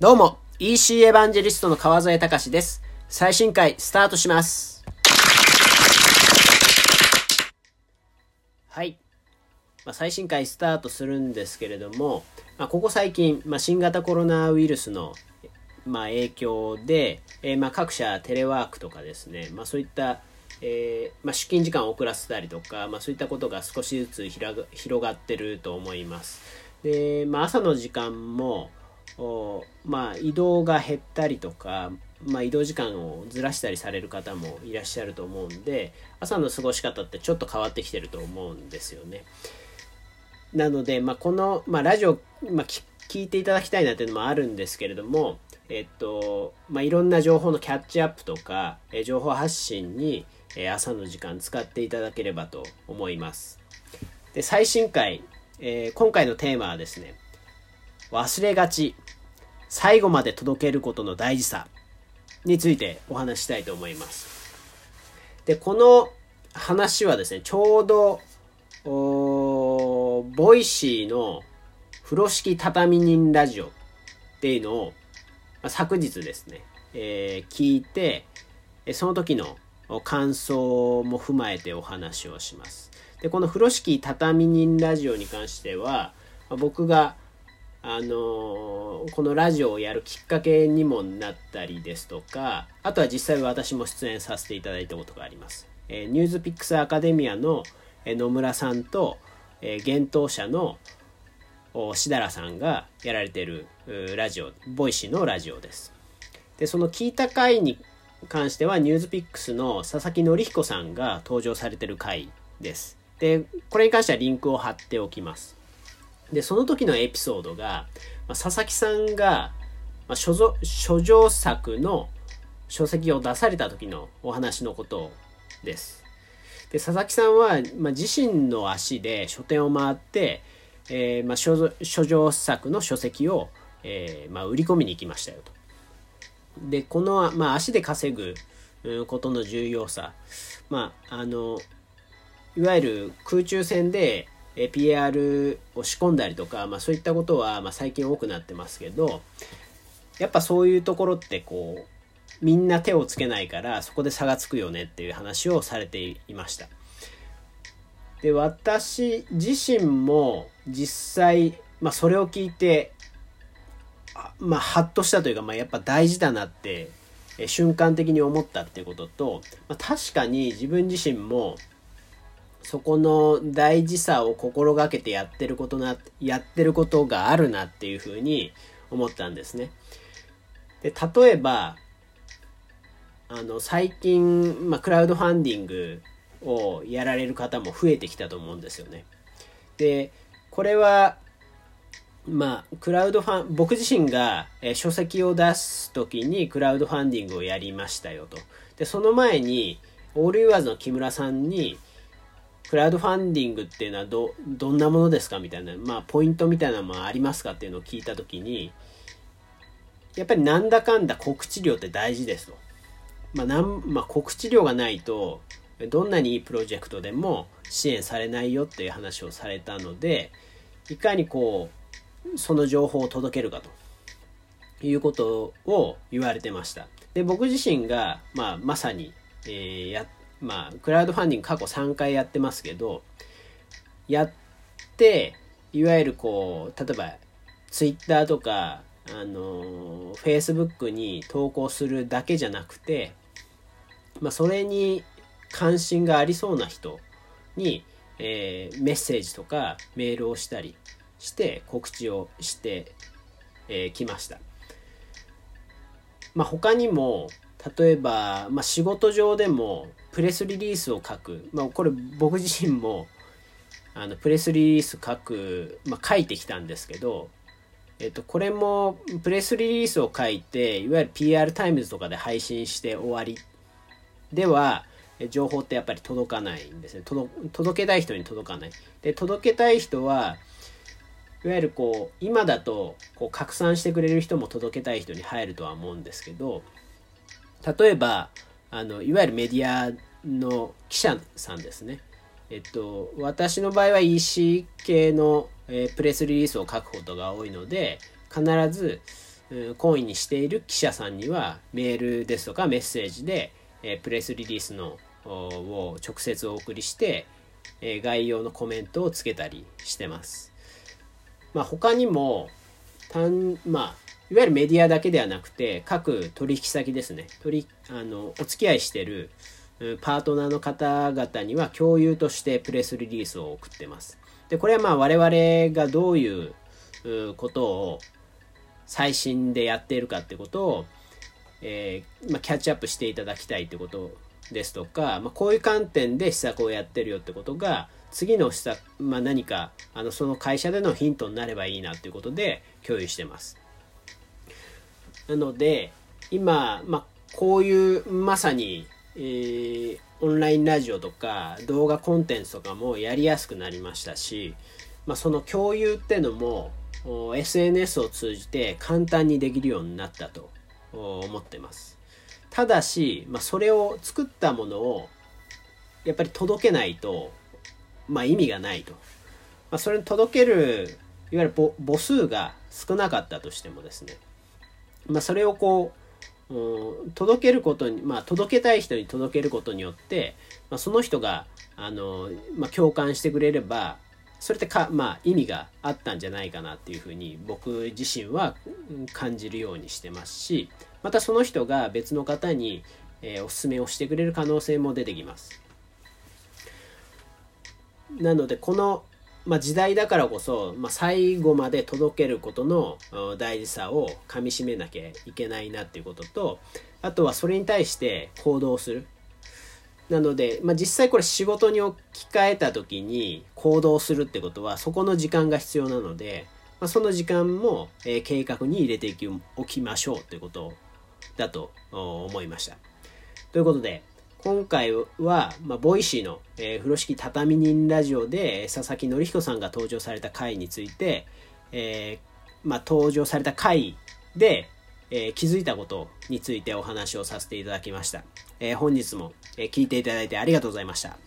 どうも、EC エヴァンジェリストの川添隆です。最新回スタートします。はい。まあ、最新回スタートするんですけれども、まあ、ここ最近、まあ、新型コロナウイルスの、まあ、影響で、えー、まあ各社テレワークとかですね、まあ、そういった、えーまあ、出勤時間を遅らせたりとか、まあ、そういったことが少しずつ広がってると思います。で、まあ、朝の時間も、まあ、移動が減ったりとか、まあ、移動時間をずらしたりされる方もいらっしゃると思うんで朝の過ごし方ってちょっと変わってきてると思うんですよね。なので、まあ、この、まあ、ラジオ、まあ、聞いていただきたいなっていうのもあるんですけれども、えっとまあ、いろんな情報のキャッチアップとか、え情報発信に、え朝の時間使っていただければと思います。で最新回、えー、今回のテーマはですね忘れがち最後まで届けることの大事さについてお話したいと思います。で、この話はですね、ちょうど、ボイシーの風呂敷畳人ラジオっていうのを、まあ、昨日ですね、えー、聞いて、その時の感想も踏まえてお話をします。で、この風呂敷畳人ラジオに関しては、僕があのこのラジオをやるきっかけにもなったりですとかあとは実際私も出演させていただいたことがあります、えー、ニュースピックスアカデミアの野村さんと、えー、幻冬舎の設楽さんがやられてるラジオボイシーのラジオです。でその聞いた回に関してはニュースピックスの佐々木紀彦さんが登場されてる回です。でこれに関してはリンクを貼っておきます。で、その時のエピソードが、まあ、佐々木さんが、まあ、書書状作の書籍を出された時のお話のことです。で、佐々木さんは、まあ、自身の足で書店を回って、えー、まあ書、書状作の書籍を、えーまあ、売り込みに行きましたよと。で、この、まあ、足で稼ぐことの重要さ、まあ、あの、いわゆる空中戦で PR を仕込んだりとか、まあ、そういったことは、まあ、最近多くなってますけどやっぱそういうところってこうみんな手をつけないからそこで差がつくよねっていう話をされていました。で私自身も実際、まあ、それを聞いてまあハッとしたというか、まあ、やっぱ大事だなって瞬間的に思ったっていうことと、まあ、確かに自分自身もそこの大事さを心がけてやってることな、やってることがあるなっていうふうに思ったんですね。で、例えば、あの、最近、まあ、クラウドファンディングをやられる方も増えてきたと思うんですよね。で、これは、まあ、クラウドファン、僕自身が、え書籍を出す時にクラウドファンディングをやりましたよと。で、その前に、オールユアーズの木村さんに、クラウドファンディングっていうのはど、どんなものですかみたいな、まあ、ポイントみたいなのもありますかっていうのを聞いたときに、やっぱりなんだかんだ告知量って大事ですと。まあ、なん、まあ、告知量がないと、どんなにいいプロジェクトでも支援されないよっていう話をされたので、いかにこう、その情報を届けるかということを言われてました。で、僕自身が、まあ、まさに、えー、やっまあ、クラウドファンディング過去3回やってますけど、やって、いわゆるこう、例えば、ツイッターとか、あの、フェイスブックに投稿するだけじゃなくて、まあ、それに関心がありそうな人に、えー、メッセージとかメールをしたりして告知をしてき、えー、ました。まあ、他にも、例えば、まあ、仕事上でもプレスリリースを書く、まあ、これ僕自身もあのプレスリリース書く、まあ、書いてきたんですけど、えっと、これもプレスリリースを書いていわゆる PR タイムズとかで配信して終わりでは情報ってやっぱり届かないんですね。届けたい人に届かない。で届けたい人はいわゆるこう今だとこう拡散してくれる人も届けたい人に入るとは思うんですけど例えばあのいわゆるメディアの記者さんですね。えっと、私の場合は EC 系の、えー、プレスリリースを書くことが多いので必ず、懇意にしている記者さんにはメールですとかメッセージで、えプレスリリースのを直接お送りして、え概要のコメントをつけたりしてます。まあ、他にも単、まあ、いわゆるメディアだけではなくて各取引先ですね取あのお付き合いしてるパートナーの方々には共有としてプレスリリースを送ってます。でこれはまあ我々がどういうことを最新でやっているかってことを、えー、まあ、キャッチアップしていただきたいってことですとか、まあ、こういう観点で施策をやってるよってことが次の施策、まあ、何かあのその会社でのヒントになればいいなということで共有してます。なので今、まあ、こういうまさに、えー、オンラインラジオとか動画コンテンツとかもやりやすくなりましたし、まあ、その共有ってのも SNS を通じて簡単にできるようになったと思ってます。ただし、まあ、それを作ったものをやっぱり届けないと、まあ、意味がないと。まあ、それに届けるいわゆる母数が少なかったとしてもですね、まあ、それをこう、うん、届けることに、まあ、届けたい人に届けることによって、まあ、その人があの、まあ、共感してくれればそれってか、まあ、意味があったんじゃないかなっていうふうに僕自身は感じるようにしてますしまたその人が別の方に、えー、おすすめをしてくれる可能性も出てきます。なのでこの、まあ、時代だからこそ、まあ、最後まで届けることの大事さをかみしめなきゃいけないなっていうこととあとはそれに対して行動するなので、まあ、実際これ仕事に置き換えた時に行動するってことはそこの時間が必要なので、まあ、その時間も、え、計画に入れておきましょうということだと思いました。ということで今回は、まあ、 Voicy の、えー、風呂敷畳人ラジオで佐々木紀彦さんが登場された回について、えー、まあ、登場された回で、えー、気づいたことについてお話をさせていただきました。え、本日も、え聞いていただいてありがとうございました。